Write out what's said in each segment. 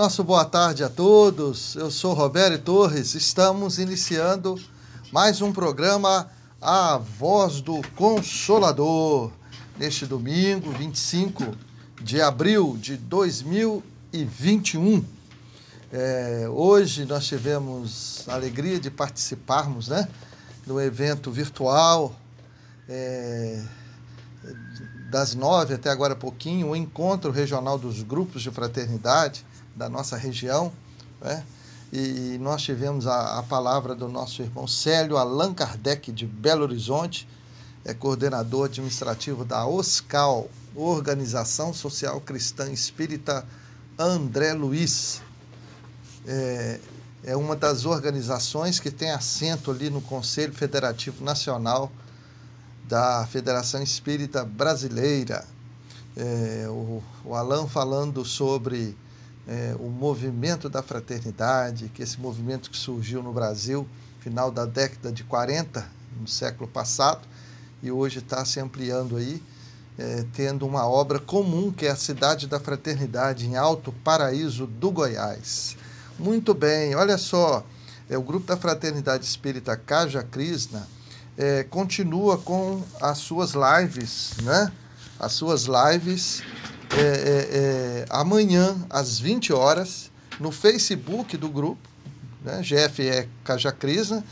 Nosso boa tarde a todos. Eu sou Roberto Torres. Estamos iniciando mais um programa A Voz do Consolador. Neste domingo, 25 de abril de 2021. É, hoje nós tivemos a alegria de participarmos né, do evento virtual. É, das nove até agora pouquinho, o encontro regional dos grupos de fraternidade da nossa região, né? e nós tivemos a, a, palavra do nosso irmão Célio Allan Kardec, de Belo Horizonte, é coordenador administrativo da OSCAL, Organização Social Cristã Espírita André Luiz. É, é uma das organizações que tem assento ali no Conselho Federativo Nacional da Federação Espírita Brasileira. É, o, o Alan falando sobre é, o movimento da fraternidade, que esse movimento que surgiu no Brasil final da década de 40, no século passado, e hoje está se ampliando aí, é, tendo uma obra comum que é a Cidade da Fraternidade, em Alto Paraíso do Goiás. Muito bem, olha só, é o grupo da Fraternidade Espírita Caja Krishna é, continua com as suas lives, né? As suas lives é, é, é amanhã às 20 horas no Facebook do grupo, né? GFE Cajacrisa.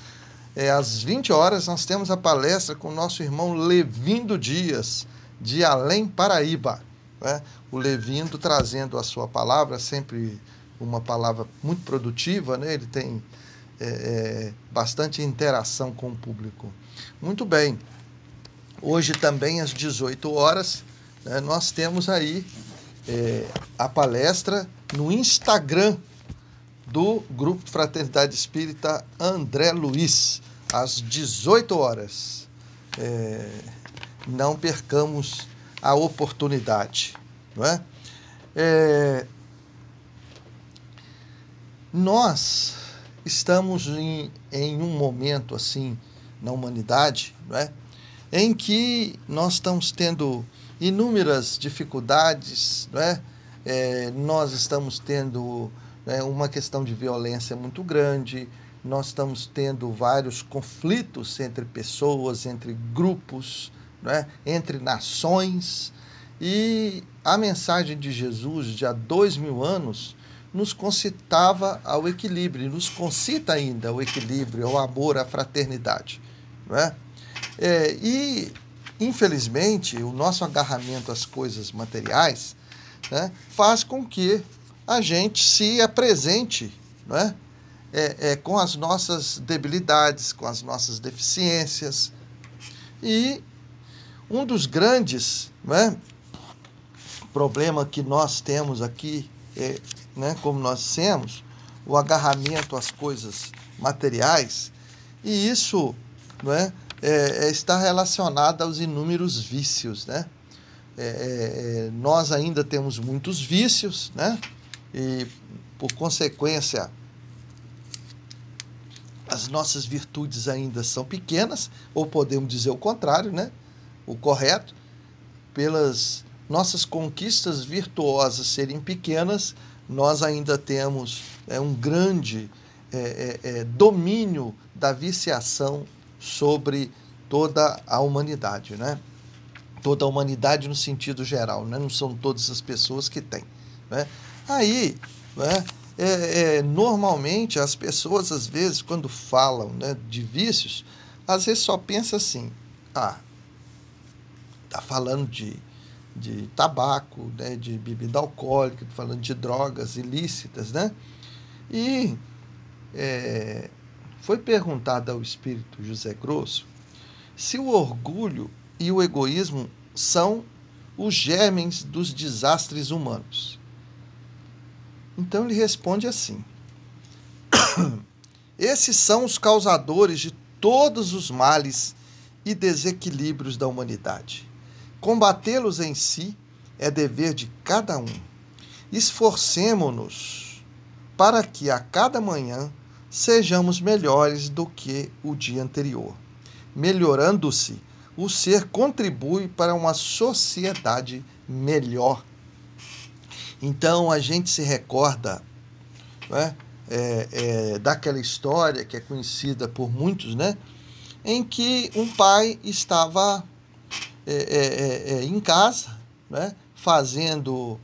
É, às 20 horas nós temos a palestra com o nosso irmão Levindo Dias, de Além Paraíba. Né? O Levindo trazendo a sua palavra, sempre uma palavra muito produtiva, né? ele tem é, é, bastante interação com o público. Muito bem. Hoje também às 18 horas né, nós temos aí é, a palestra no Instagram do Grupo Fraternidade Espírita André Luiz, às 18 horas. É, não percamos a oportunidade, não é? é nós estamos em, em um momento assim na humanidade, não é? em que nós estamos tendo inúmeras dificuldades, não é? é nós estamos tendo né, uma questão de violência muito grande, nós estamos tendo vários conflitos entre pessoas, entre grupos, não é? entre nações, e a mensagem de Jesus de há dois mil anos nos concitava ao equilíbrio, nos concita ainda ao equilíbrio, ao amor, à fraternidade. Não é? É, e, infelizmente, o nosso agarramento às coisas materiais né, faz com que a gente se apresente não é? É, com as nossas debilidades, com as nossas deficiências. E um dos grandes não é, problema que nós temos aqui é né, como nós dissemos, o agarramento às coisas materiais, e isso não é, é, é está relacionado aos inúmeros vícios. Né? É, é, é, nós ainda temos muitos vícios, né? e por consequência, as nossas virtudes ainda são pequenas, ou podemos dizer o contrário, né? o correto, pelas nossas conquistas virtuosas serem pequenas, nós ainda temos é, um grande é, é, domínio da viciação sobre toda a humanidade, né? Toda a humanidade no sentido geral, né? não são todas as pessoas que têm. Né? Aí, né? É, é, normalmente as pessoas às vezes quando falam né, de vícios, às vezes só pensa assim, ah, tá falando de de tabaco, né, de bebida alcoólica, falando de drogas ilícitas, né? E é, foi perguntado ao espírito José Grosso se o orgulho e o egoísmo são os germes dos desastres humanos. Então ele responde assim: Esses são os causadores de todos os males e desequilíbrios da humanidade. Combatê-los em si é dever de cada um. Esforcemo-nos para que a cada manhã sejamos melhores do que o dia anterior. Melhorando-se, o ser contribui para uma sociedade melhor. Então a gente se recorda né? é, é, daquela história que é conhecida por muitos, né? em que um pai estava é, é, é, em casa, né? fazendo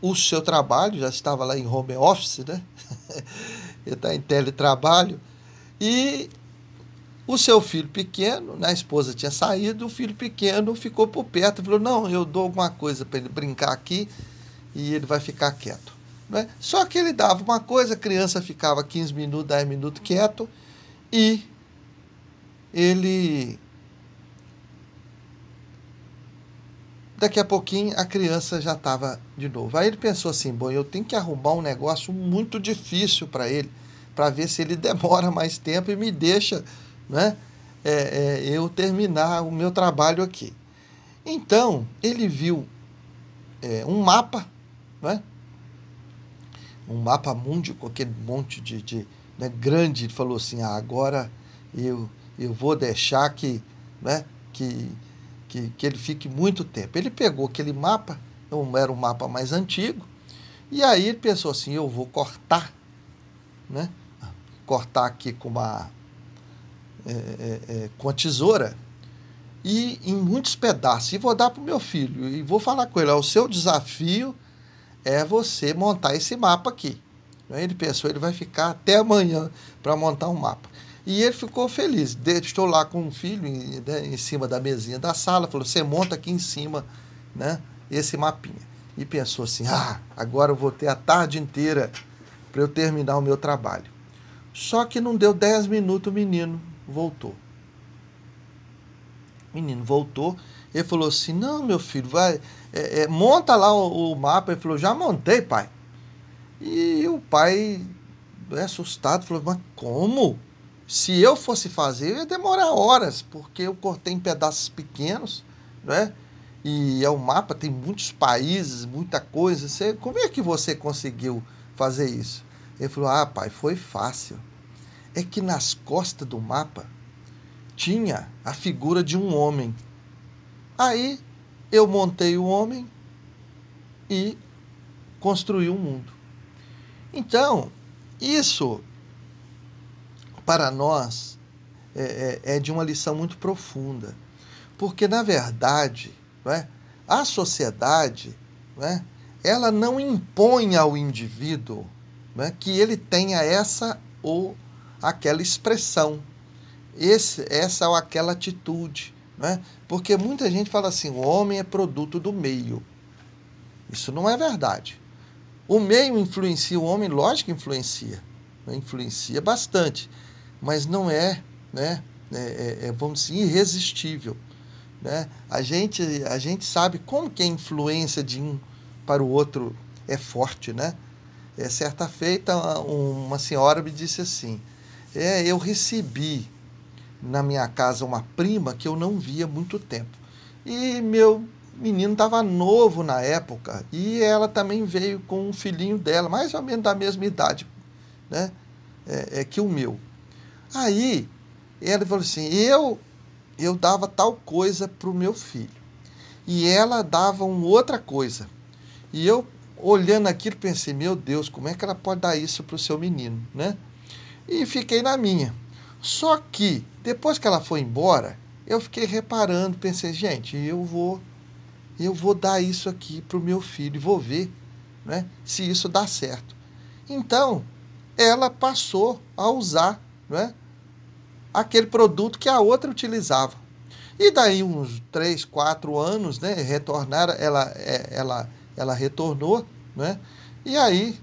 o seu trabalho, já estava lá em home office, né? ele está em teletrabalho, e o seu filho pequeno, né, a esposa tinha saído, o filho pequeno ficou por perto e falou: Não, eu dou alguma coisa para ele brincar aqui e ele vai ficar quieto. Né? Só que ele dava uma coisa, a criança ficava 15 minutos, 10 minutos quieto e ele. Daqui a pouquinho a criança já estava de novo. Aí ele pensou assim: bom, eu tenho que arrumar um negócio muito difícil para ele, para ver se ele demora mais tempo e me deixa né, é, é, eu terminar o meu trabalho aqui. Então ele viu é, um mapa né? um mapa mundi com aquele monte de, de né, grande. Ele falou assim: ah, agora eu, eu vou deixar que, né, que, que, que ele fique muito tempo. Ele pegou aquele mapa, era um mapa mais antigo, e aí ele pensou assim: eu vou cortar, né? cortar aqui com uma, é, é, é com a tesoura e em muitos pedaços e vou dar para o meu filho e vou falar com ele: o seu desafio é você montar esse mapa aqui. Ele pensou, ele vai ficar até amanhã para montar um mapa. E ele ficou feliz. Estou lá com o filho né, em cima da mesinha da sala, falou: você monta aqui em cima né, esse mapinha. E pensou assim: ah, agora eu vou ter a tarde inteira para eu terminar o meu trabalho. Só que não deu 10 minutos, o menino voltou. O menino voltou ele falou assim: Não, meu filho, vai, é, é, monta lá o, o, mapa. Ele falou: Já montei, pai. E o pai, assustado, falou: Mas como? Se eu fosse fazer, ia demorar horas, porque eu cortei em pedaços pequenos, né? E é o um mapa, tem muitos países, muita coisa. Você, como é que você conseguiu fazer isso? Ele falou: Ah, pai, foi fácil. É que nas costas do mapa tinha a figura de um homem Aí eu montei o homem e construí o um mundo. Então, isso para nós é, é, é, de uma lição muito profunda. Porque, na verdade, é, a sociedade é, ela não impõe ao indivíduo é, que ele tenha essa ou aquela expressão, esse, essa ou aquela atitude. Né? Porque muita gente fala assim: o homem é produto do meio. Isso não é verdade. O meio influencia o homem, lógico que influencia. Né? Influencia bastante. Mas não é, né? É, é, é, vamos dizer, irresistível. Né? A, gente, a gente sabe como que a influência de um para o outro é forte. Né? É, certa feita, uma senhora me disse assim: é, eu recebi na minha casa uma prima que eu não via muito tempo. E meu menino estava novo na época e ela também veio com um filhinho dela, mais ou menos da mesma idade né? é, é que o meu. Aí ela falou assim: eu, eu dava tal coisa para o meu filho e ela dava uma outra coisa. E eu, olhando aquilo, pensei: meu Deus, como é que ela pode dar isso para o seu menino? Né? E fiquei na minha. Só que, depois que ela foi embora, eu fiquei reparando, pensei, gente, eu vou eu vou dar isso aqui para o meu filho e vou ver né, se isso dá certo. Então, ela passou a usar né, aquele produto que a outra utilizava. E daí, uns três, quatro anos, né, retornaram, ela, é, ela, ela retornou, né, e aí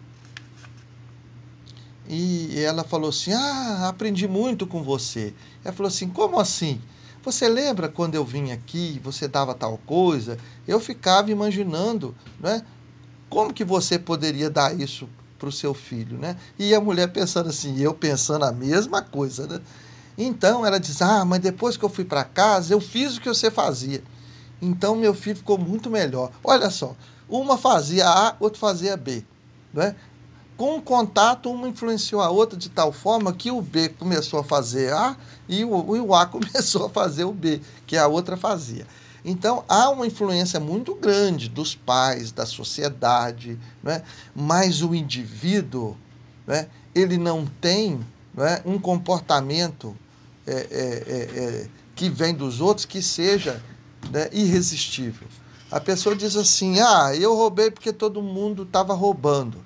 e ela falou assim: Ah, aprendi muito com você. Ela falou assim: Como assim? Você lembra quando eu vim aqui, você dava tal coisa? Eu ficava imaginando, né? Como que você poderia dar isso para o seu filho, né? E a mulher pensando assim, eu pensando a mesma coisa, né? Então ela diz: Ah, mas depois que eu fui para casa, eu fiz o que você fazia. Então meu filho ficou muito melhor. Olha só, uma fazia A, outra fazia B. Né? com o contato, uma influenciou a outra de tal forma que o B começou a fazer A e o, o A começou a fazer o B, que a outra fazia. Então há uma influência muito grande dos pais, da sociedade, né? mas o indivíduo né? ele não tem né? um comportamento é, é, é, é, que vem dos outros que seja né? irresistível. A pessoa diz assim: ah, eu roubei porque todo mundo estava roubando.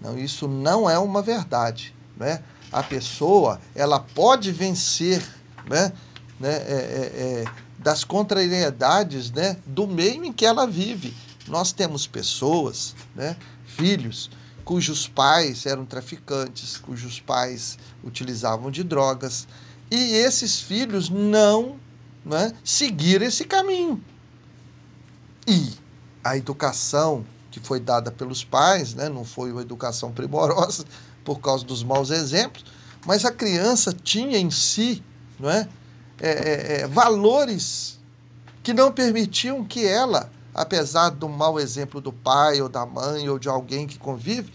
Não, isso não é uma verdade. Né? A pessoa ela pode vencer né? né? É, é, é das contrariedades né, do meio em que ela vive. Nós temos pessoas, né, filhos, cujos pais eram traficantes, cujos pais utilizavam de drogas, e esses filhos não né, seguiram esse caminho. E a educação que foi dada pelos pais, né, não foi uma educação primorosa por causa dos maus exemplos, mas a criança tinha em si não é, é, é, é, valores que não permitiam que ela, apesar do mau exemplo do pai ou da mãe ou de alguém que convive,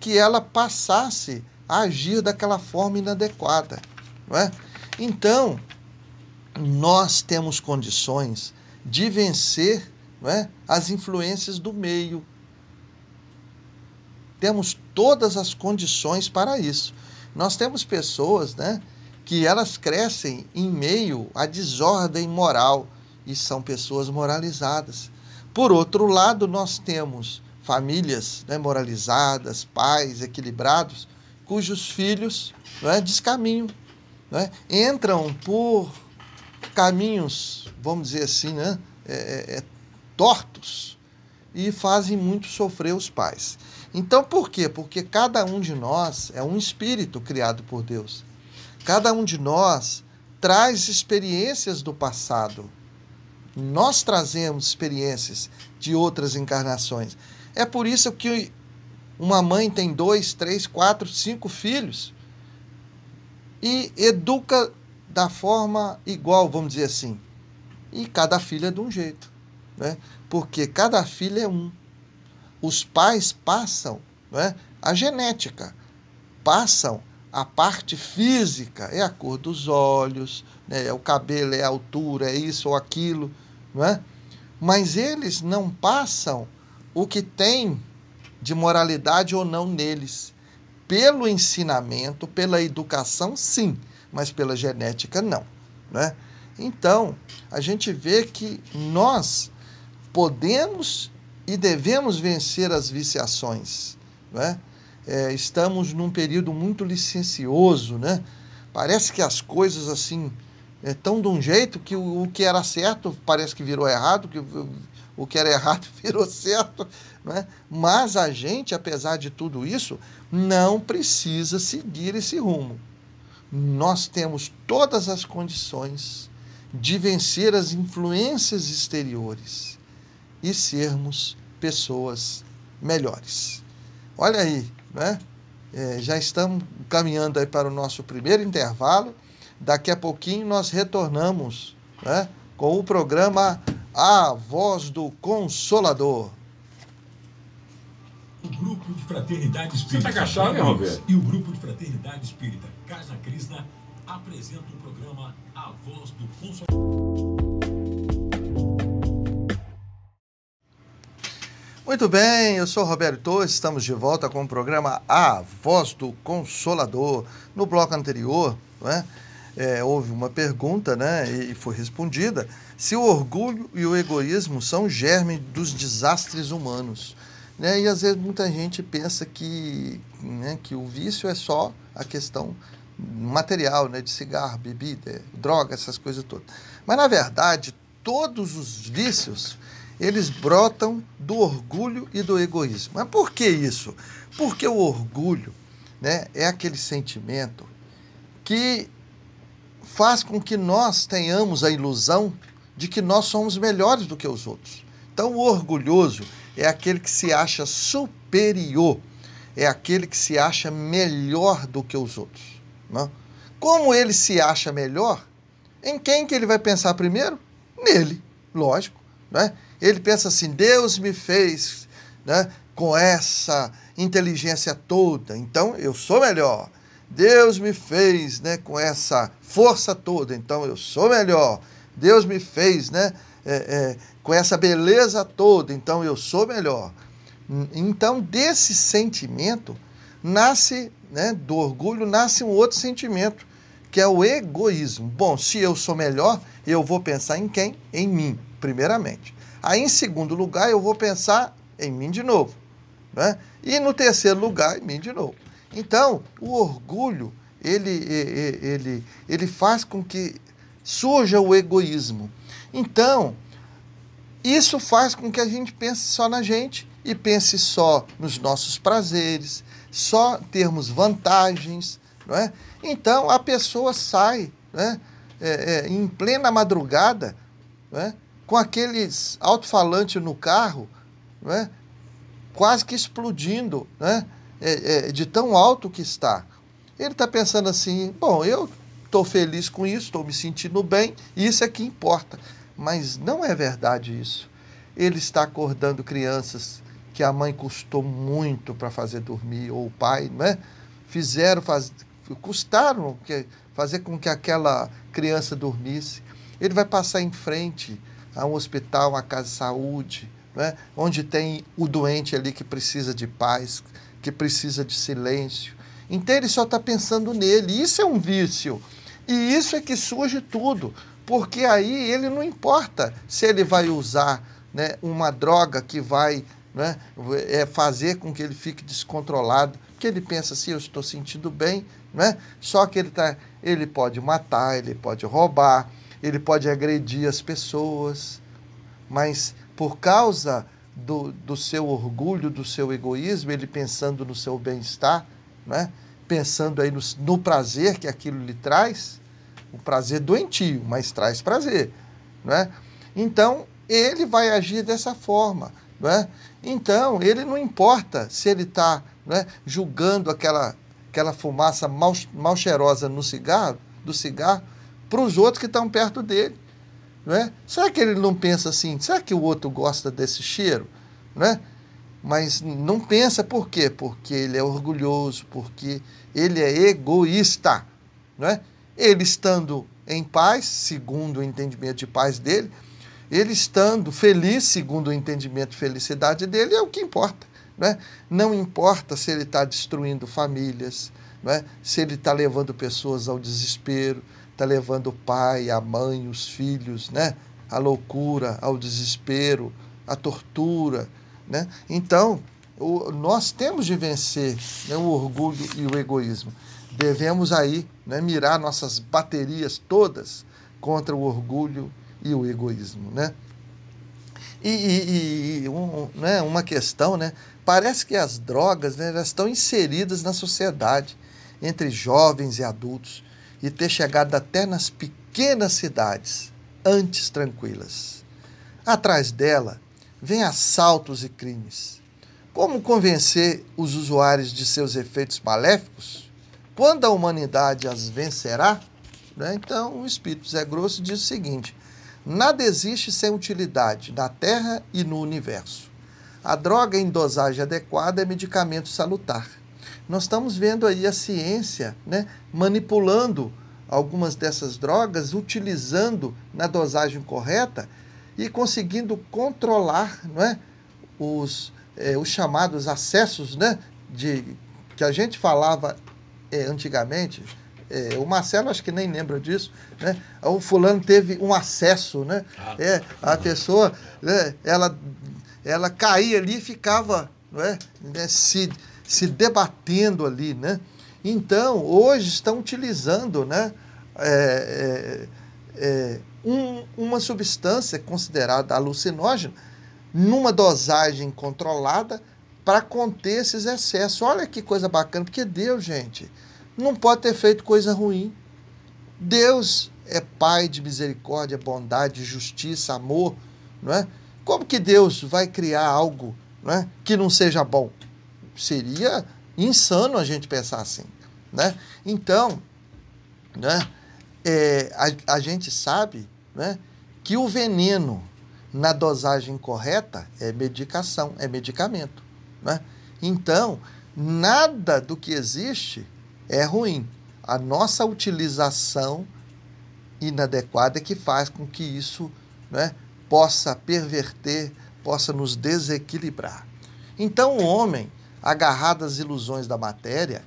que ela passasse a agir daquela forma inadequada. Não é? Então, nós temos condições de vencer não é, as influências do meio. Temos todas as condições para isso. Nós temos pessoas né, que elas crescem em meio à desordem moral e são pessoas moralizadas. Por outro lado, nós temos famílias né, moralizadas, pais equilibrados, cujos filhos não é, descaminham, não é, entram por caminhos, vamos dizer assim, né, é, é, é, tortos e fazem muito sofrer os pais. Então, por quê? Porque cada um de nós é um espírito criado por Deus. Cada um de nós traz experiências do passado. Nós trazemos experiências de outras encarnações. É por isso que uma mãe tem dois, três, quatro, cinco filhos e educa da forma igual, vamos dizer assim. E cada filho é de um jeito, né? Porque cada filho é um. Os pais passam, né? A genética passam a parte física é a cor dos olhos, né? é o cabelo, é a altura, é isso ou aquilo, não é? Mas eles não passam o que tem de moralidade ou não neles. Pelo ensinamento, pela educação, sim, mas pela genética, não. Né? Então, a gente vê que nós podemos e devemos vencer as viciações. Não é? É, estamos num período muito licencioso, né? Parece que as coisas assim estão de um jeito que o, o, que era certo parece que virou errado, que o, o que era errado virou certo, né? Mas a gente, apesar de tudo isso, não precisa seguir esse rumo. Nós temos todas as condições de vencer as influências exteriores e sermos pessoas melhores. Olha aí, né? É, já estamos caminhando aí para o nosso primeiro intervalo. Daqui a pouquinho nós retornamos né, com o programa A Voz do Consolador. O grupo de fraternidade espírita. Você tá cachado, Roberto? E o grupo de fraternidade espírita Casa Krishna apresenta o programa A Voz do Consolador. Muito bem, eu sou Roberto Torres, estamos de volta com o programa A Voz do Consolador. No bloco anterior, né, é, houve uma pergunta né, e foi respondida se o orgulho e o egoísmo são germe dos desastres humanos. Né? E às vezes muita gente pensa que, né, que o vício é só a questão material, né, de cigarro, bebida, droga, essas coisas todas. Mas na verdade, todos os vícios eles brotam do orgulho e do egoísmo. Mas por que isso? Porque o orgulho né, é aquele sentimento que faz com que nós tenhamos a ilusão de que nós somos melhores do que os outros. Então, o orgulhoso é aquele que se acha superior, é aquele que se acha melhor do que os outros. Não? Como ele se acha melhor, em quem que ele vai pensar primeiro? Nele, lógico. Né? Ele pensa assim: Deus me fez né, com essa inteligência toda, então eu sou melhor. Deus me fez né, com essa força toda, então eu sou melhor. Deus me fez né, é, é, com essa beleza toda, então eu sou melhor. Então, desse sentimento, nasce, né, do orgulho, nasce um outro sentimento, que é o egoísmo. Bom, se eu sou melhor, eu vou pensar em quem? Em mim, primeiramente. Aí, em segundo lugar, eu vou pensar em mim de novo. Né? E no terceiro lugar, em mim de novo. Então, o orgulho, ele, ele, ele faz com que surja o egoísmo. Então, isso faz com que a gente pense só na gente e pense só nos nossos prazeres, só termos vantagens, não é? Então a pessoa sai, né, é, é, em plena madrugada, é, com aqueles alto-falantes no carro, é, quase que explodindo, né, é, é, de tão alto que está. Ele está pensando assim: bom, eu estou feliz com isso, estou me sentindo bem, isso é que importa. Mas não é verdade isso. Ele está acordando crianças que a mãe custou muito para fazer dormir, ou o pai, né? Fizeram, faz, custaram que, fazer com que aquela criança dormisse. Ele vai passar em frente a um hospital, uma casa de saúde, né? onde tem o doente ali que precisa de paz, que precisa de silêncio. Então ele só está pensando nele. Isso é um vício. E isso é que surge tudo. Porque aí ele não importa se ele vai usar né, uma droga que vai né? é fazer com que ele fique descontrolado, porque ele pensa assim, eu estou sentindo bem, né? só que ele, tá, ele pode matar, ele pode roubar, ele pode agredir as pessoas, mas por causa do, do seu orgulho, do seu egoísmo, ele pensando no seu bem-estar, né? pensando aí no, no prazer que aquilo lhe traz, o prazer doentio, mas traz prazer. Né? Então, ele vai agir dessa forma. Né? Então, ele não importa se ele está né, julgando aquela, aquela fumaça mal, mal cheirosa no cigarro, do cigarro para os outros que estão perto dele. Né? Será que ele não pensa assim? Será que o outro gosta desse cheiro? Né? Mas não pensa por quê? Porque ele é orgulhoso, porque ele é egoísta. Né? Ele estando em paz, segundo o entendimento de paz dele, ele estando feliz, segundo o entendimento de felicidade dele, é o que importa. Né? Não importa se ele está destruindo famílias, né? se ele está levando pessoas ao desespero, está levando o pai, a mãe, os filhos, né? à loucura, ao desespero, à tortura. Né? Então, o, nós temos de vencer né, o orgulho e o egoísmo. Devemos aí né, mirar nossas baterias todas contra o orgulho e o egoísmo, né? E, e, e um, né, uma questão, né? Parece que as drogas né, estão inseridas na sociedade, entre jovens e adultos, e ter chegado até nas pequenas cidades, antes tranquilas. Atrás dela vem assaltos e crimes. Como convencer os usuários de seus efeitos maléficos? Quando a humanidade as vencerá? Né? Então, o Espírito Zé Grosso diz o seguinte: Nada existe sem utilidade na Terra e no universo. A droga em dosagem adequada é medicamento salutar. Nós estamos vendo aí a ciência né, manipulando algumas dessas drogas, utilizando na dosagem correta e conseguindo controlar não é, os, é, os chamados acessos né, de, que a gente falava é, antigamente, é, o Marcelo acho que nem lembra disso, né? O fulano teve um acesso, né? Ah. É, a pessoa, né, ela, ela caía ali e ficava né, né, se, se debatendo ali, né? Então, hoje estão utilizando, né? É, é, é, um, uma substância considerada alucinógena numa dosagem controlada para conter esses excessos. Olha que coisa bacana, porque Deus, gente, não pode ter feito coisa ruim. Deus é Pai de misericórdia, bondade, justiça, amor, não é? Como que Deus vai criar algo não é, que não seja bom? Seria insano a gente pensar assim, né? Então, né, é, a, a gente sabe né, que o veneno na dosagem correta é medicação, é medicamento, né? Então, nada do que existe é ruim. A nossa utilização inadequada é que faz com que isso né, possa perverter, possa nos desequilibrar. Então, o homem, agarrado às ilusões da matéria,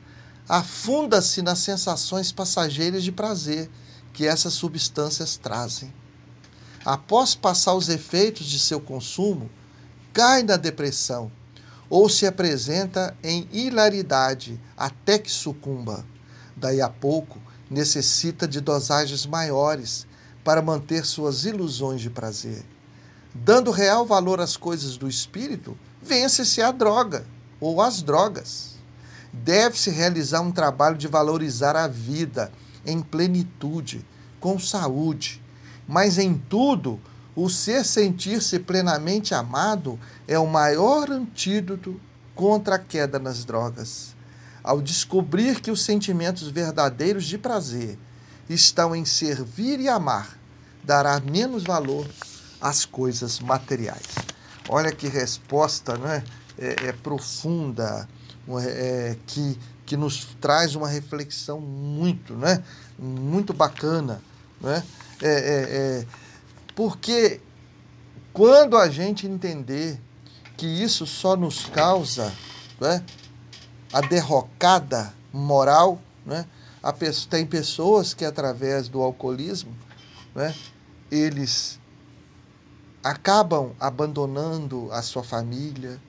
afunda-se nas sensações passageiras de prazer que essas substâncias trazem. Após passar os efeitos de seu consumo, cai na depressão ou se apresenta em hilaridade até que sucumba. Daí a pouco, necessita de dosagens maiores para manter suas ilusões de prazer. Dando real valor às coisas do espírito, vence-se a droga ou as drogas. Deve-se realizar um trabalho de valorizar a vida em plenitude, com saúde, mas em tudo, o ser sentir-se plenamente amado é o maior antídoto contra a queda nas drogas. Ao descobrir que os sentimentos verdadeiros de prazer estão em servir e amar, dará menos valor às coisas materiais. Olha que resposta né? é, é profunda, é, que, que nos traz uma reflexão muito, né? muito bacana. Né? É, é, é, porque quando a gente entender que isso só nos causa né, a derrocada moral, né, a, tem pessoas que através do alcoolismo né, eles acabam abandonando a sua família,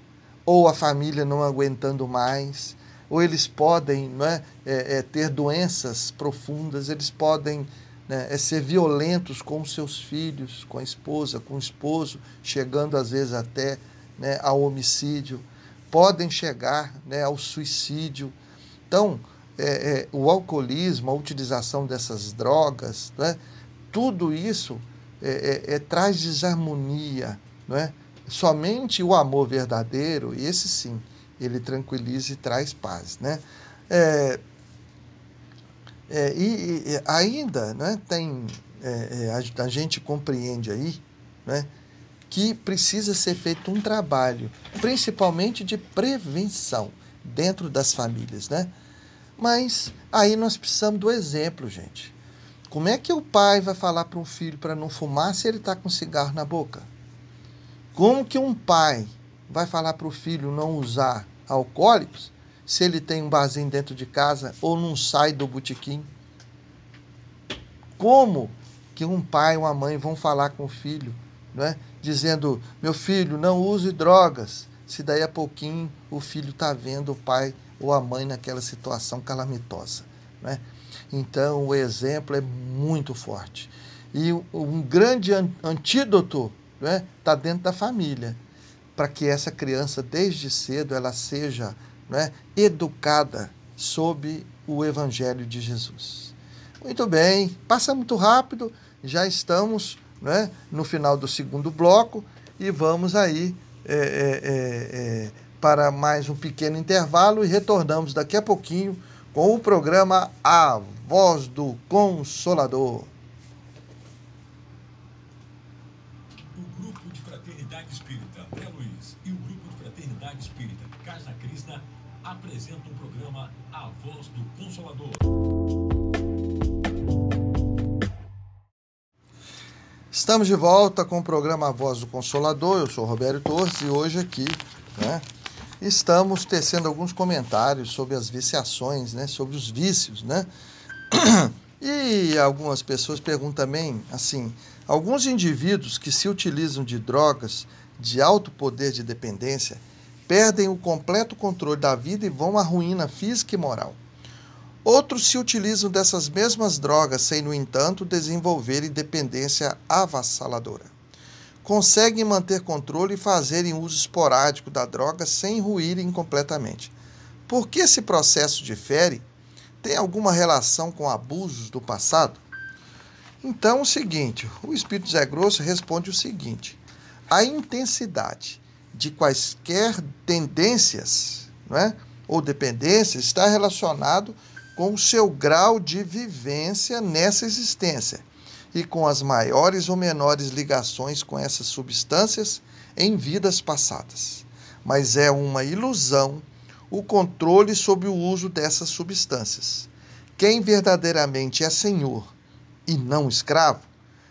ou a família não aguentando mais, ou eles podem é, é, é, ter doenças profundas, eles podem né, é ser violentos com seus filhos, com a esposa, com o esposo, chegando às vezes até né, ao homicídio, podem chegar né, ao suicídio. Então, é, é, o alcoolismo, a utilização dessas drogas, né, tudo isso é, é, é, traz desarmonia. Não é? Somente o amor verdadeiro, esse sim, ele tranquiliza e traz paz. Né? É, é, e, e, ainda né, tem, é, a, a, gente compreende aí né, que precisa ser feito um trabalho, principalmente de prevenção dentro das famílias. Né? Mas aí nós precisamos do exemplo, gente. Como é que o pai vai falar para um filho para não fumar se ele está com cigarro na boca? Como que um pai vai falar para o filho não usar alcoólicos se ele tem um barzinho dentro de casa ou não sai do botequim? Como que um pai ou uma mãe vão falar com o filho, não é? dizendo: meu filho, não use drogas, se daí a pouquinho o filho está vendo o pai ou a mãe naquela situação calamitosa? Não é? Então, o exemplo é muito forte. E um grande antídoto está né, tá dentro da família, para que essa criança, desde cedo, ela seja né, educada sob o Evangelho de Jesus. Muito bem, passa muito rápido, já estamos né, no final do segundo bloco e vamos aí é, é, é, é para mais um pequeno intervalo e retornamos daqui a pouquinho com o programa A Voz do Consolador. Estamos de volta com o programa Voz do Consolador. Eu sou Roberto Torres e hoje aqui, né, estamos tecendo alguns comentários sobre as viciações, né, sobre os vícios, né? E algumas pessoas perguntam também, assim, alguns indivíduos que se utilizam de drogas de alto poder de dependência perdem o completo controle da vida e vão à ruína física e moral. Outros se utilizam dessas mesmas drogas sem, no entanto, desenvolverem dependência avassaladora conseguem manter controle e fazerem uso esporádico da droga sem ruírem completamente. Por que esse processo difere? Tem alguma relação com abusos do passado? Então, o seguinte, o Espírito Zé Grosso responde o seguinte: a intensidade de quaisquer tendências não é? ou dependências está relacionado com o seu grau de vivência nessa existência e com as maiores ou menores ligações com essas substâncias em vidas passadas. Mas é uma ilusão o controle sobre o uso dessas substâncias. Quem verdadeiramente é senhor e não escravo,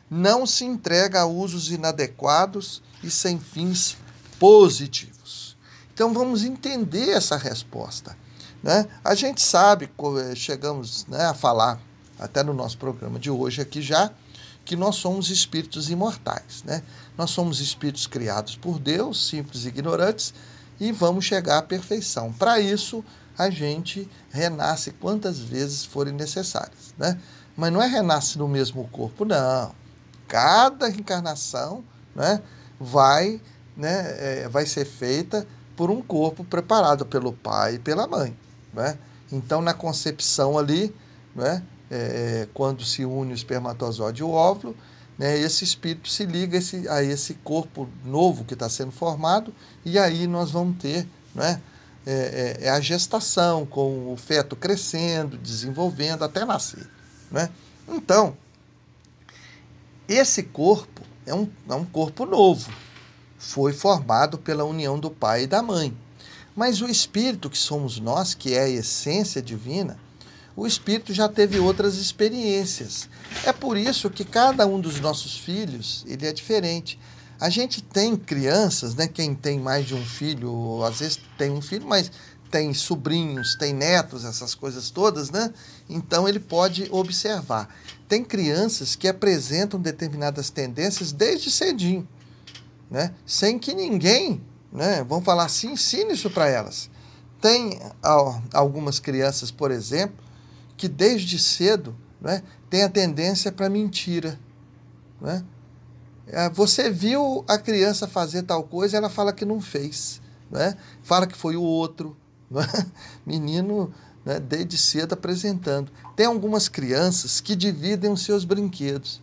não se entrega a usos inadequados e sem fins positivos. Então vamos entender essa resposta. Né? A gente sabe, eh, chegamos né, a falar até no nosso programa de hoje aqui já, que nós somos espíritos imortais. Né? Nós somos espíritos criados por Deus, simples e ignorantes, e vamos chegar à perfeição. Para isso, a gente renasce quantas vezes forem necessárias. Né? Mas não é renasce no mesmo corpo, não. Cada reencarnação né, vai, né, é, vai ser feita por um corpo preparado pelo pai e pela mãe. Né? Então, na concepção ali, né, é, quando se une o espermatozoide e o óvulo, né, esse espírito se liga esse, a esse corpo novo que está sendo formado, e aí nós vamos ter né, é, é, é, a gestação, com o feto crescendo, desenvolvendo até nascer. Né? Então, esse corpo é um, é um corpo novo, foi formado pela união do pai e da mãe. Mas o espírito que somos nós, que é a essência divina, o espírito já teve outras experiências. É por isso que cada um dos nossos filhos, ele é diferente. A gente tem crianças, né? Quem tem mais de um filho, às vezes tem um filho, mas tem sobrinhos, tem netos, essas coisas todas, né? Então ele pode observar. Tem crianças que apresentam determinadas tendências desde cedinho, né? Sem que ninguém, né? Vamos falar assim, ensine isso para elas. Tem algumas crianças, por exemplo, que desde cedo né, tem a tendência para mentira. Né? É, você viu a criança fazer tal coisa, ela fala que não fez. Né? Fala que foi o outro. Né? Menino né, desde cedo apresentando. Tem algumas crianças que dividem os seus brinquedos.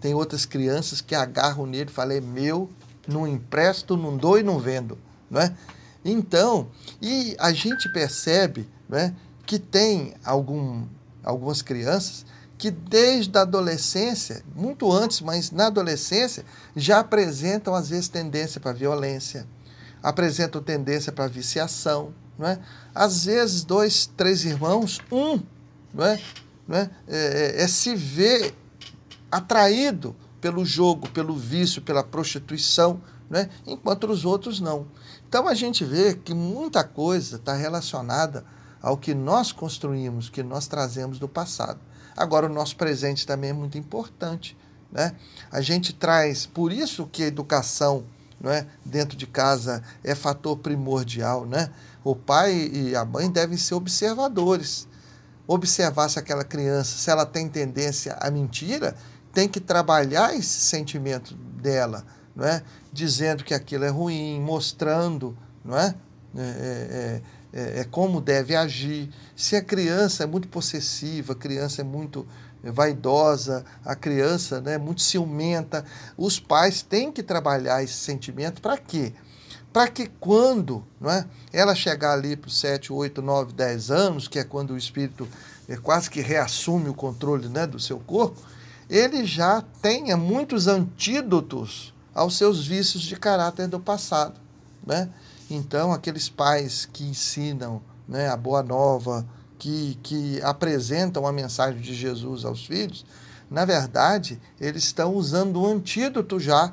Tem outras crianças que agarram nele e falam, é meu, não empresto, não dou e não vendo. Né? Então, e a gente percebe né, que tem algum, algumas crianças que desde a adolescência, muito antes, mas na adolescência, já apresentam às vezes tendência para violência, apresentam tendência para viciação, não é? Às vezes dois, três irmãos, um, não é? Não é? É, é, é se ver atraído pelo jogo, pelo vício, pela prostituição, né? enquanto os outros não. Então a gente vê que muita coisa está relacionada ao que nós construímos, que nós trazemos do passado. Agora, o nosso presente também é muito importante. Né? A gente traz, por isso que a educação não é, dentro de casa é fator primordial. Né? O pai e a mãe devem ser observadores. Observar se aquela criança, se ela tem tendência à mentira, tem que trabalhar esse sentimento dela, não é? dizendo que aquilo é ruim, mostrando não é? é, é, é é, é, como deve agir. Se a criança é muito possessiva, a criança é muito vaidosa, a criança né, é muito ciumenta, os pais têm que trabalhar esse sentimento para quê? Para que quando não é, ela chegar ali para os 7, 8, 9, 10 anos, que é quando o espírito é, quase que reassume o controle né, do seu corpo, ele já tenha muitos antídotos aos seus vícios de caráter do passado. Né? Então, aqueles pais que ensinam né, a boa nova, que, que apresentam a mensagem de Jesus aos filhos, na verdade, eles estão usando o antídoto já,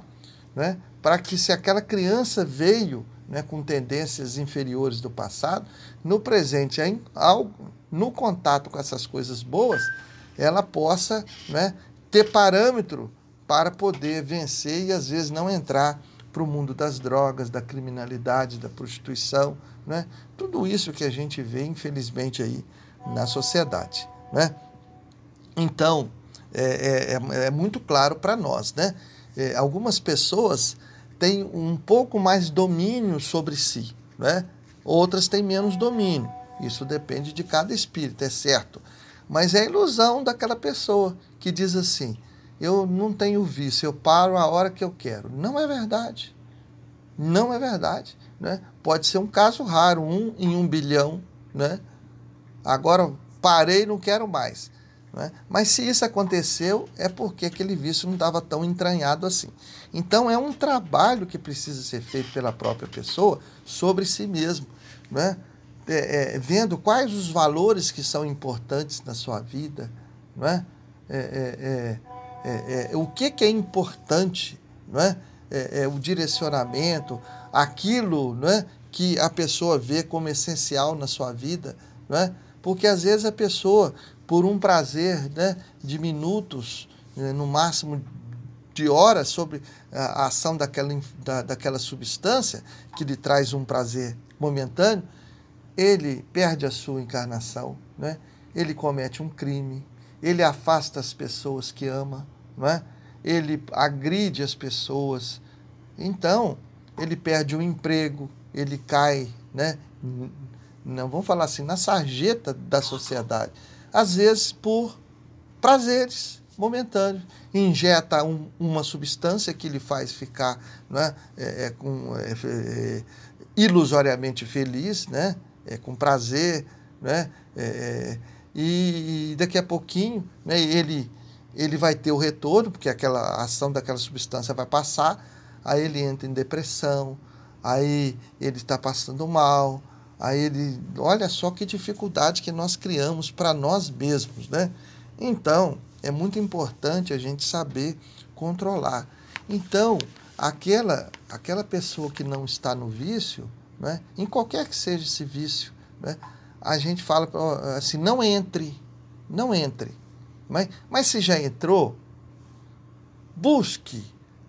né, para que se aquela criança veio né, com tendências inferiores do passado, no presente, em, ao, no contato com essas coisas boas, ela possa né, ter parâmetro para poder vencer e às vezes não entrar para o mundo das drogas, da criminalidade, da prostituição, né? Tudo isso que a gente vê, infelizmente, aí na sociedade, né? Então, é, é, é muito claro para nós, né? É, algumas pessoas têm um pouco mais domínio sobre si, né? Outras têm menos domínio. Isso depende de cada espírito, é certo. Mas é a ilusão daquela pessoa que diz assim: eu não tenho vício, eu paro a hora que eu quero. Não é verdade. Não é verdade. Né? Pode ser um caso raro, um em um bilhão. Né? Agora parei não quero mais. Né? Mas se isso aconteceu, é porque aquele vício não estava tão entranhado assim. Então é um trabalho que precisa ser feito pela própria pessoa sobre si mesmo. Né? É, é, vendo quais os valores que são importantes na sua vida. Né? É, é, é é, o que, que é importante, não é? o direcionamento, aquilo não é? que a pessoa vê como essencial na sua vida, não é? porque às vezes a pessoa, por um prazer né, de minutos, né, no máximo de horas, sobre a ação daquela, da, daquela substância, que lhe traz um prazer momentâneo, ele perde a sua encarnação, né? ele comete um crime, ele afasta as pessoas que ama, não é? ele agride as pessoas. Então, ele perde o emprego, ele cai, né? não vamos falar assim, na sarjeta da sociedade. Às vezes por prazeres momentâneos. Injeta um, uma substância que lhe faz ficar né, é, é, com, é, é ilusoriamente feliz, né, é, com prazer, né, é, e daqui a pouquinho né, ele, ele vai ter o retorno, porque aquela ação daquela substância vai passar, aí ele entra em depressão, aí ele está passando mal, aí ele. Olha só que dificuldade que nós criamos para nós mesmos, né? Então, é muito importante a gente saber controlar. Então, aquela, aquela pessoa que não está no vício, né, em qualquer que seja esse vício, né, a gente fala assim: não entre, não entre. Mas, mas se já entrou, busque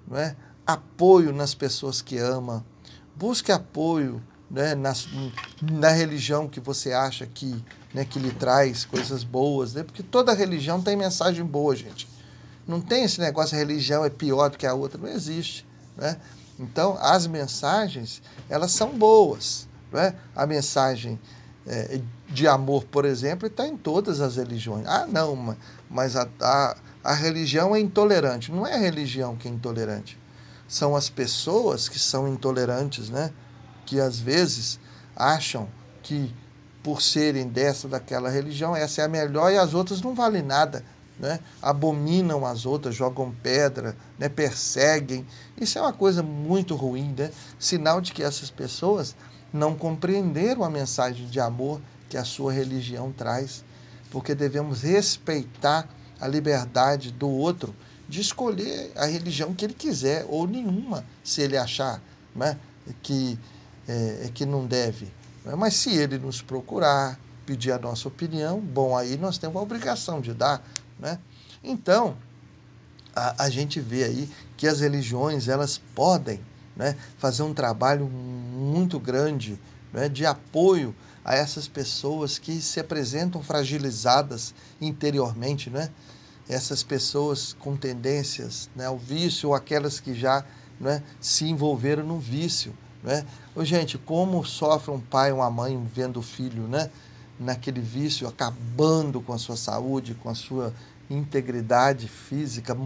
né, apoio nas pessoas que ama, busque apoio né, na, na religião que você acha que, né, que lhe traz coisas boas, né? porque toda religião tem mensagem boa, gente. Não tem esse negócio, a religião é pior do que a outra, não existe. Né? Então, as mensagens, elas são boas. Né? A mensagem é, de amor, por exemplo, está em todas as religiões. Ah, não, mas a, a, a religião é intolerante. Não é a religião que é intolerante. São as pessoas que são intolerantes, né? que às vezes acham que por serem dessa daquela religião, essa é a melhor e as outras não valem nada. Né? Abominam as outras, jogam pedra, né? perseguem. Isso é uma coisa muito ruim, né? sinal de que essas pessoas não compreenderam a mensagem de amor que a sua religião traz, porque devemos respeitar a liberdade do outro de escolher a religião que ele quiser, ou nenhuma, se ele achar né, que é, é, que não deve. Né? Mas se ele nos procurar, pedir a nossa opinião, bom, aí nós temos a obrigação de dar. Né? Então, a, a gente vê aí que as religiões elas podem né, fazer um trabalho muito grande né, de apoio a essas pessoas que se apresentam fragilizadas interiormente, né? essas pessoas com tendências né, ao vício ou aquelas que já né, se envolveram no vício. Né? Ô, gente, como sofre um pai ou uma mãe vendo o filho né, naquele vício, acabando com a sua saúde, com a sua integridade física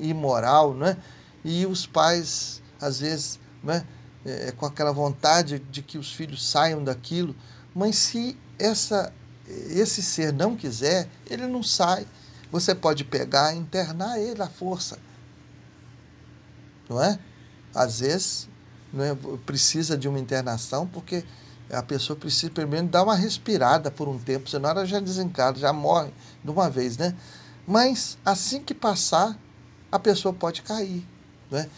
e moral, né? e os pais, às vezes, né, é, com aquela vontade de que os filhos saiam daquilo, mas se essa, esse ser não quiser, ele não sai. Você pode pegar e internar ele à força. Não é? Às vezes né, precisa de uma internação, porque a pessoa precisa primeiro dar uma respirada por um tempo, senão ela já desencarna, já morre de uma vez, né? Mas assim que passar, a pessoa pode cair, né?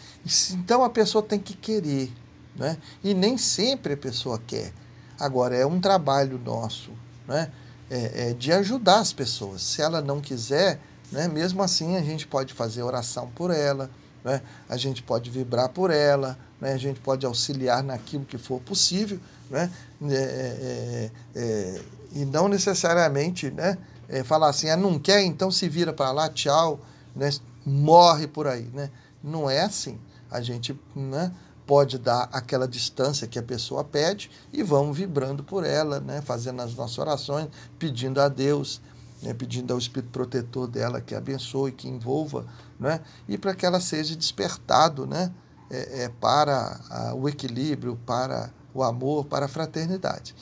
Então a pessoa tem que querer, né? E nem sempre a pessoa quer. Agora é um trabalho nosso, né? É, é de ajudar as pessoas. Se ela não quiser, né? Mesmo assim a gente pode fazer oração por ela, né? A gente pode vibrar por ela, né? a gente pode auxiliar naquilo que for possível, né? É, é, é, é e não necessariamente né? É, falar assim, ah, não quer, então se vira para lá, tchau, né? morre por aí. Né? Não é assim. A gente né, pode dar aquela distância que a pessoa pede e vamos vibrando por ela, né? fazendo as nossas orações, pedindo a Deus, né? pedindo ao Espírito Protetor dela que abençoe, que envolva, né? e para que ela seja despertado né? é, é para a, o equilíbrio, para o amor, para a fraternidade.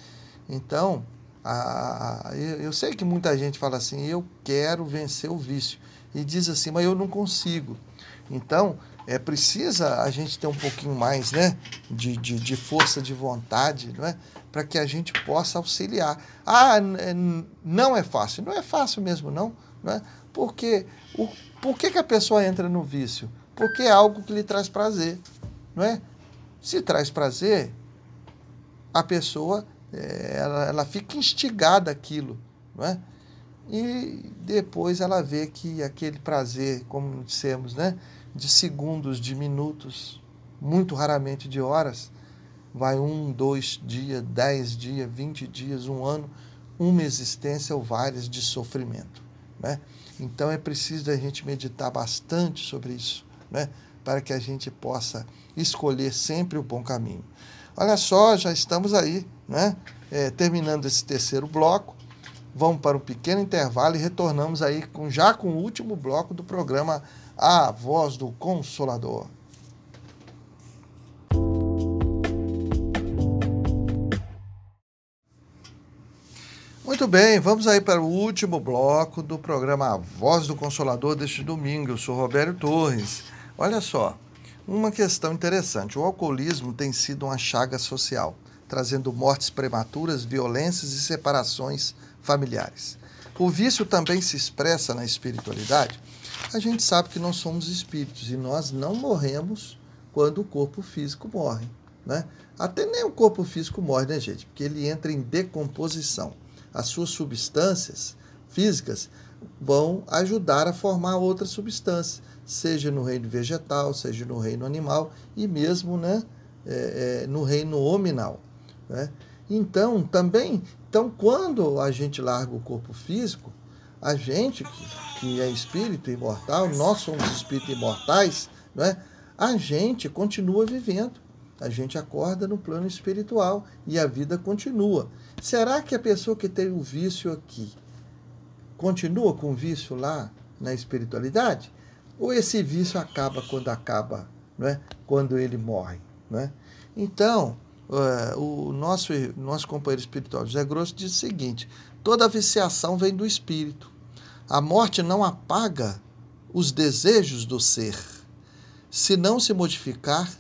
Então, a, a, eu, sei que muita gente fala assim, eu quero vencer o vício, e diz assim, mas eu não consigo. Então, é precisa a gente ter um pouquinho mais né, de, de, de força de vontade não é? para que a gente possa auxiliar. Ah, não é fácil. Não é fácil mesmo, não. não é? Porque o, Por que, que a pessoa entra no vício? Porque é algo que lhe traz prazer, não é? Se traz prazer, a pessoa é, ela, ela fica instigada aquilo, não é? E depois ela vê que aquele prazer, como dissemos, né, de segundos, de minutos, muito raramente de horas, vai um, dois dias, dez dias, vinte dias, um ano, uma existência ou várias de sofrimento. Né? Então é preciso a gente meditar bastante sobre isso, né? para que a gente possa escolher sempre o bom caminho. Olha só, já estamos aí, né? É, terminando esse terceiro bloco. Vamos para um pequeno intervalo e retornamos aí com, já com o último bloco do programa A Voz do Consolador. Muito bem, vamos aí para o último bloco do programa A Voz do Consolador deste domingo. Eu sou Roberto Torres. Olha só, uma questão interessante: o alcoolismo tem sido uma chaga social, trazendo mortes prematuras, violências e separações familiares. O vício também se expressa na espiritualidade. A gente sabe que nós somos espíritos e nós não morremos quando o corpo físico morre. Né? Até nem o corpo físico morre, né, gente? Porque ele entra em decomposição as suas substâncias físicas vão ajudar a formar outras substâncias, seja no reino vegetal, seja no reino animal e mesmo né, é, é, no reino hominal. Né? Então, também, então, quando a gente larga o corpo físico, a gente que, que é espírito imortal, nós somos espíritos imortais, né? a gente continua vivendo. A gente acorda no plano espiritual e a vida continua. Será que a pessoa que tem o vício aqui continua com o vício lá na espiritualidade? Ou esse vício acaba quando acaba, não é? quando ele morre? Não é? Então, uh, o nosso, nosso companheiro espiritual José Grosso diz o seguinte: toda viciação vem do espírito. A morte não apaga os desejos do ser. Se não se modificar,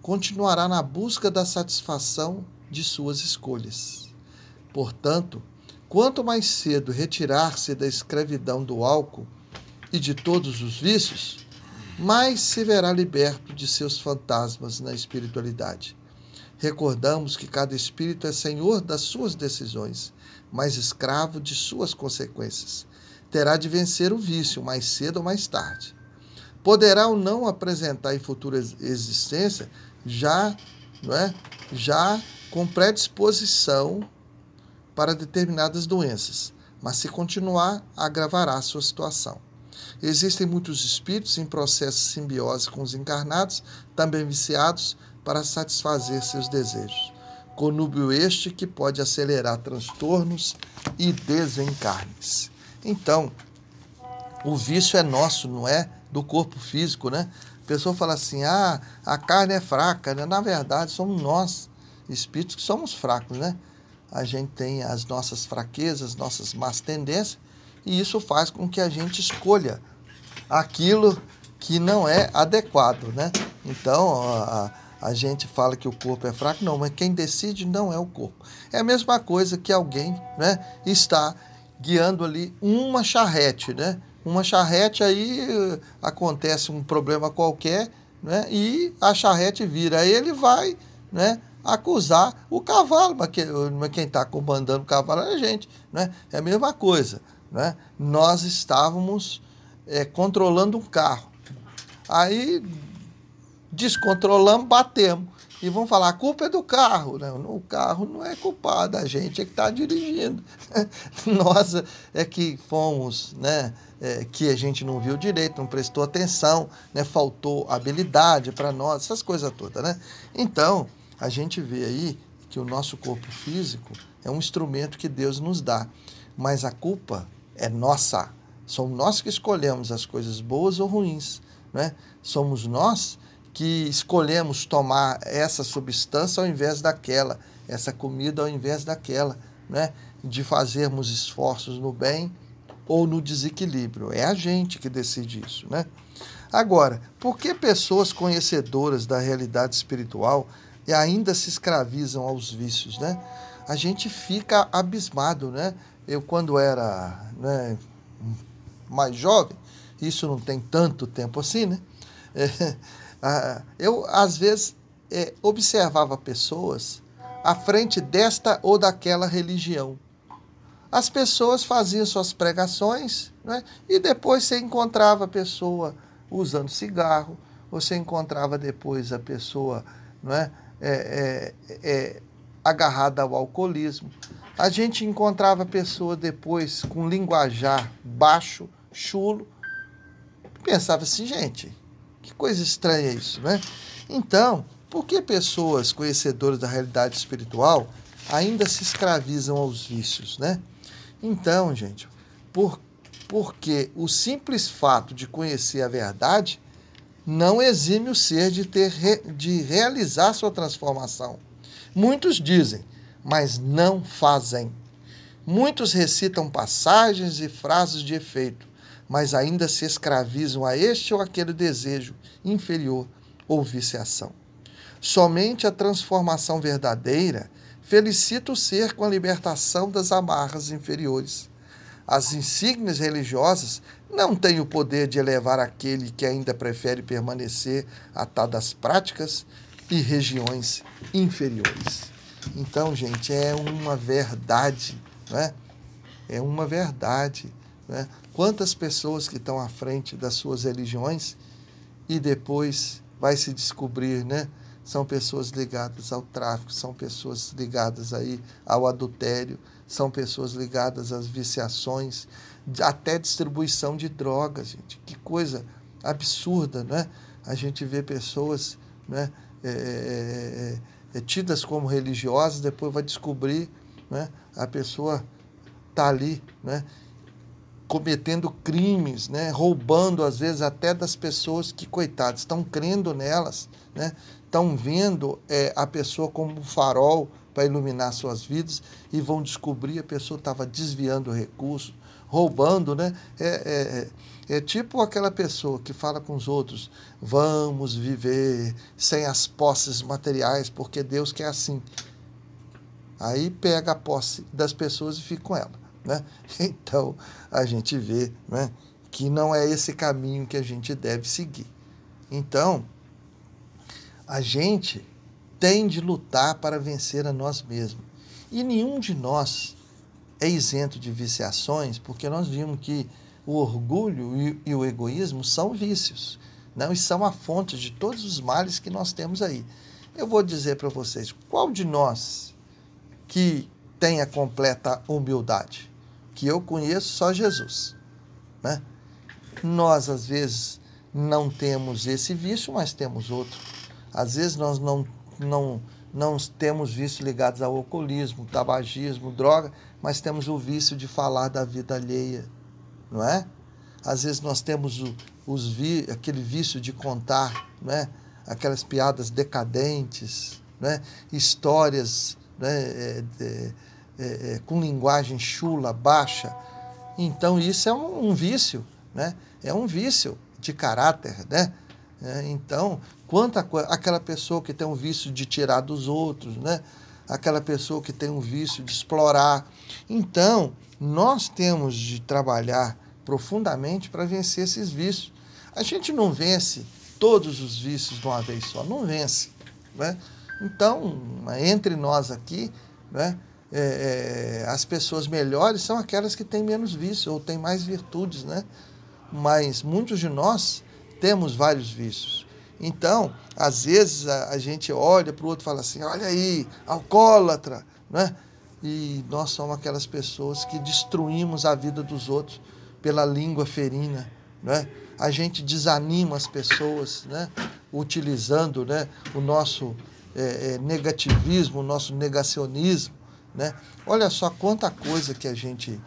continuará na busca da satisfação de suas escolhas. Portanto, quanto mais cedo retirar-se da escravidão do álcool e de todos os vícios, mais se verá liberto de seus fantasmas na espiritualidade. Recordamos que cada espírito é senhor das suas decisões, mas escravo de suas consequências. Terá de vencer o vício mais cedo ou mais tarde. Poderá ou não apresentar em futura existência já, não é? Já com predisposição para determinadas doenças, mas se continuar, agravará sua situação. Existem muitos espíritos em processo de simbiose com os encarnados, também viciados, para satisfazer seus desejos. Conúbio este que pode acelerar transtornos e desencarnes. Então, o vício é nosso, não é do corpo físico, né? A pessoa fala assim: ah, a carne é fraca. Né? Na verdade, somos nós, espíritos, que somos fracos, né? a gente tem as nossas fraquezas, nossas más tendências, e isso faz com que a gente escolha aquilo que não é adequado, né? Então, a, a gente fala que o corpo é fraco, não, mas quem decide não é o corpo. É a mesma coisa que alguém, né, está guiando ali uma charrete, né? Uma charrete aí acontece um problema qualquer, né? E a charrete vira, aí ele vai, né? acusar o cavalo, mas quem está comandando o cavalo é a gente. Né? É a mesma coisa. Né? Nós estávamos é, controlando um carro. Aí descontrolamos, batemos. E vão falar, a culpa é do carro. Né? O carro não é culpado, a gente é que está dirigindo. Nós é que fomos, né? É, que a gente não viu direito, não prestou atenção, né? faltou habilidade para nós, essas coisas todas. Né? Então, a gente vê aí que o nosso corpo físico é um instrumento que Deus nos dá, mas a culpa é nossa. Somos nós que escolhemos as coisas boas ou ruins, né? Somos nós que escolhemos tomar essa substância ao invés daquela, essa comida ao invés daquela, né? De fazermos esforços no bem ou no desequilíbrio. É a gente que decide isso, né? Agora, por que pessoas conhecedoras da realidade espiritual ainda se escravizam aos vícios, né? A gente fica abismado, né? Eu quando era né, mais jovem isso não tem tanto tempo assim, né? É, eu, às vezes, é, observava pessoas à frente desta ou daquela religião. As pessoas faziam suas pregações né? e depois você encontrava a pessoa usando cigarro, você encontrava depois a pessoa não é, é, é, é agarrada ao alcoolismo. A gente encontrava pessoa depois com linguajar baixo, chulo. Pensava assim, gente, que coisa estranha isso, né? Então, por que pessoas conhecedoras da realidade espiritual ainda se escravizam aos vícios, né? Então, gente, por, porque o simples fato de conhecer a verdade não exime o ser de, ter, de realizar sua transformação. Muitos dizem, mas não fazem. Muitos recitam passagens e frases de efeito, mas ainda se escravizam a este ou aquele desejo inferior ou viciação. Somente a transformação verdadeira felicita o ser com a libertação das amarras inferiores. As insígnias religiosas não têm o poder de elevar aquele que ainda prefere permanecer atado às práticas e regiões inferiores. Então, gente, é uma verdade, né? É uma verdade né? Quantas pessoas que estão à frente das suas religiões e depois vai se descobrir, né? São pessoas ligadas ao tráfico, são pessoas ligadas aí ao adultério, são pessoas ligadas às viciações, até distribuição de drogas, gente. Que coisa absurda, né? A gente vê pessoas, né? É, é, é, é tidas como religiosas, depois vai descobrir, né? A pessoa tá ali, né? cometendo crimes, né? roubando às vezes até das pessoas que, coitadas, estão crendo nelas, né? estão vendo é, a pessoa como um farol para iluminar suas vidas e vão descobrir a pessoa estava desviando recursos, roubando, né? É, é, é, tipo aquela pessoa que fala com os outros: vamos viver sem as posses materiais, porque Deus quer assim. Aí pega a posse das pessoas e fica com ela. Né? Então, a gente vê né, que não é esse caminho que a gente deve seguir. Então, a gente tem de lutar para vencer a nós mesmos. E nenhum de nós é isento de viciações, porque nós vimos que o orgulho e, e o egoísmo são vícios, não? e são a fonte de todos os males que nós temos aí. Eu vou dizer para vocês, qual de nós que tem a completa humildade? que eu conheço só Jesus. Né? Nós, às vezes, não temos esse vício, mas temos outro. Às vezes, nós não, não, não temos vícios ligados ao alcoolismo, tabagismo, droga, mas temos o vício de falar da vida alheia, não é? Às vezes, nós temos o, os vi, aquele vício de contar, não é? aquelas piadas decadentes, né? histórias né? É, é, é, com linguagem chula, baixa. Então isso é um, um, vício, né? É um vício de caráter, né? É, então, quanto aquela pessoa que tem um vício de tirar dos outros, né? Aquela pessoa que tem um vício de explorar. Então, nós temos de trabalhar profundamente para vencer esses vícios. A gente não vence todos os vícios de uma vez só, não vence, né? Então, entre nós aqui, né? é, é, as pessoas melhores são aquelas que têm menos vícios ou têm mais virtudes, né? Mas muitos de nós temos vários vícios. Então, às vezes a, a gente olha para o outro e fala assim: olha aí, alcoólatra, né? E nós somos aquelas pessoas que destruímos a vida dos outros pela língua ferina, né? A gente desanima as pessoas, né? Utilizando, né? O nosso é, é, negativismo, o nosso negacionismo né? Olha só quanta coisa que a gente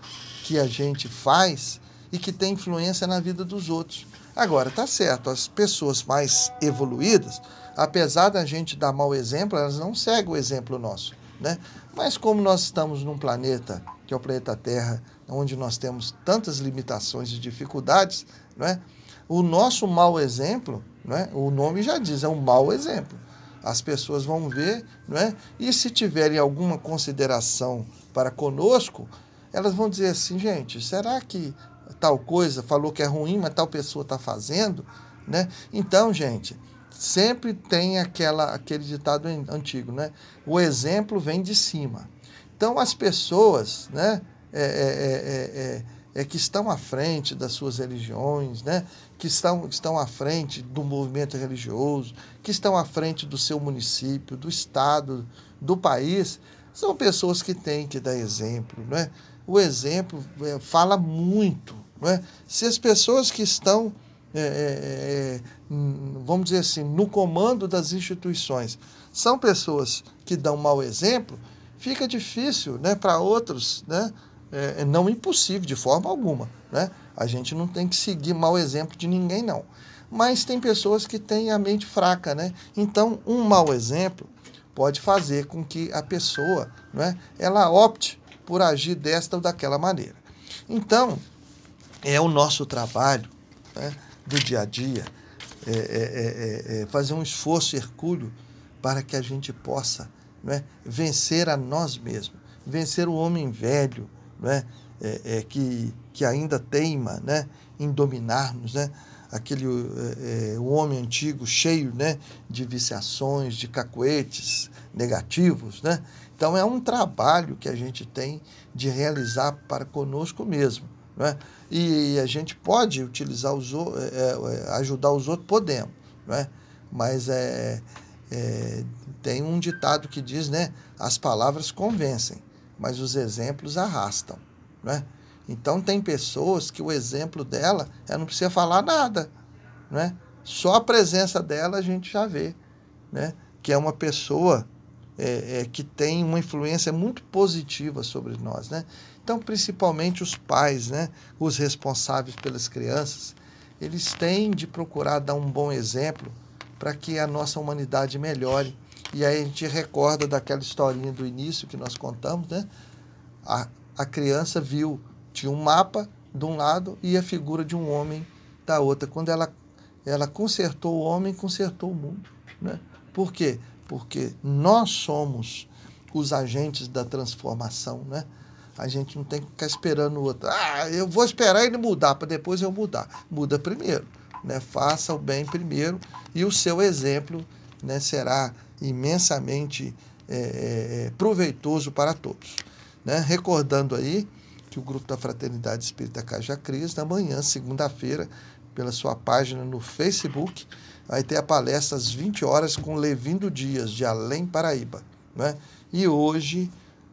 que a gente faz e que tem influência na vida dos outros. Agora, tá certo, as pessoas mais evoluídas, apesar da gente dar mau exemplo, elas não seguem o exemplo nosso, né? Mas como nós estamos num planeta, que é o planeta Terra, onde nós temos tantas limitações e dificuldades, né? O nosso mau exemplo, né? O nome já diz, é um mau exemplo as pessoas vão ver, não é? E se tiverem alguma consideração para conosco, elas vão dizer assim, gente, será que tal coisa, falou que é ruim, mas tal pessoa está fazendo, né? Então, gente, sempre tem aquela, aquele ditado antigo, né? O exemplo vem de cima. Então, as pessoas, né? É, é, é, é, que estão à frente das suas religiões, né? que estão, estão à frente do movimento religioso, que estão à frente do seu município, do estado, do país, são pessoas que têm que dar exemplo. Né? O exemplo fala muito. Né? Se as pessoas que estão é, é, é, vamos dizer assim, no comando das instituições, são pessoas que dão mau exemplo, fica difícil né, para outros, né, é, não impossível de forma alguma. Né? A gente não tem que seguir mau exemplo de ninguém, não. Mas tem pessoas que têm a mente fraca, né? Então, um mau exemplo pode fazer com que a pessoa, né, ela opte por agir desta ou daquela maneira. Então, é o nosso trabalho, né, do dia a dia, é, é, é, é, é fazer um esforço hercúleo para que a gente possa né, vencer a nós mesmos, vencer o homem velho, né, é, que, que ainda teima né, em dominar-nos, né, aquele o homem antigo cheio né, de viciações, de cacoetes negativos. Né? Então é um trabalho que a gente tem de realizar para conosco mesmo. Né? E a gente pode utilizar os é, é, ajudar os outros, podemos, né? mas é, é, tem um ditado que diz, né? As palavras convencem, mas os exemplos arrastam, né? Então tem pessoas que o exemplo dela, ela não precisa falar nada, né? Só a presença dela a gente já vê, né? Que é uma pessoa é, é, que tem uma influência muito positiva sobre nós, né? Então, principalmente os pais, né, os responsáveis pelas crianças, eles têm de procurar dar um bom exemplo para que a nossa humanidade melhore. E aí a gente recorda daquela historinha do início que nós contamos, né? A, a criança viu, tinha um mapa de um lado e a figura de um homem da outra. Quando ela, ela consertou o homem, consertou o mundo. Né? Por quê? Porque nós somos os agentes da transformação, né? A gente não tem que ficar esperando o outro. Ah, eu vou esperar ele mudar para depois eu mudar. Muda primeiro. Né? Faça o bem primeiro e o seu exemplo né, será imensamente é, é, proveitoso para todos. Né? Recordando aí que o grupo da Fraternidade Espírita Caja Cris, na manhã, segunda-feira, pela sua página no Facebook, vai ter a palestra às 20 horas com Levindo Dias, de Além Paraíba. Né? E hoje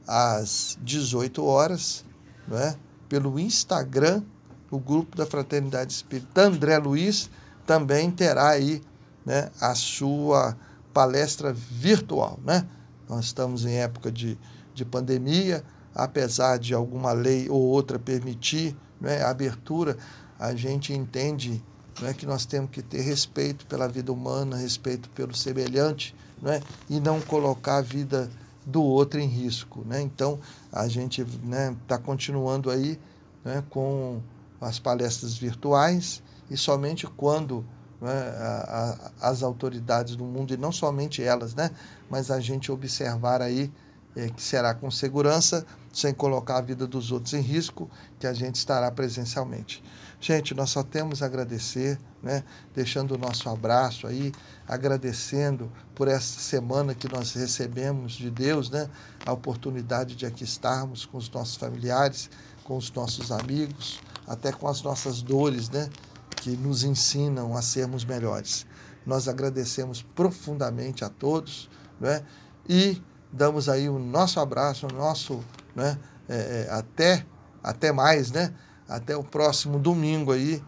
às 18 horas, né, pelo Instagram, o grupo da Fraternidade Espírita André Luiz também terá aí né, a sua palestra virtual. Né? Nós estamos em época de, de pandemia, apesar de alguma lei ou outra permitir né, a abertura, a gente entende né, que nós temos que ter respeito pela vida humana, respeito pelo semelhante, né, e não colocar a vida do outro em risco. Né? Então, a gente está né, tá continuando aí né, com as palestras virtuais e somente quando né, a, a, as autoridades do mundo, e não somente elas, né, mas a gente observar aí é, que será com segurança, sem colocar a vida dos outros em risco, que a gente estará presencialmente. Gente, nós só temos a agradecer, né? deixando o nosso abraço aí, agradecendo por essa semana que nós recebemos de Deus, né? a oportunidade de aqui estarmos com os nossos familiares, com os nossos amigos, até com as nossas dores, né? que nos ensinam a sermos melhores. Nós agradecemos profundamente a todos né? e damos aí o nosso abraço, o nosso né? É, é até, até mais, né? Até o próximo domingo aí,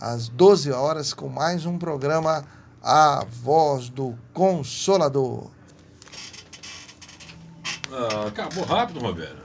às 12 horas, com mais um programa A Voz do Consolador. Ah, acabou rápido, Roberto.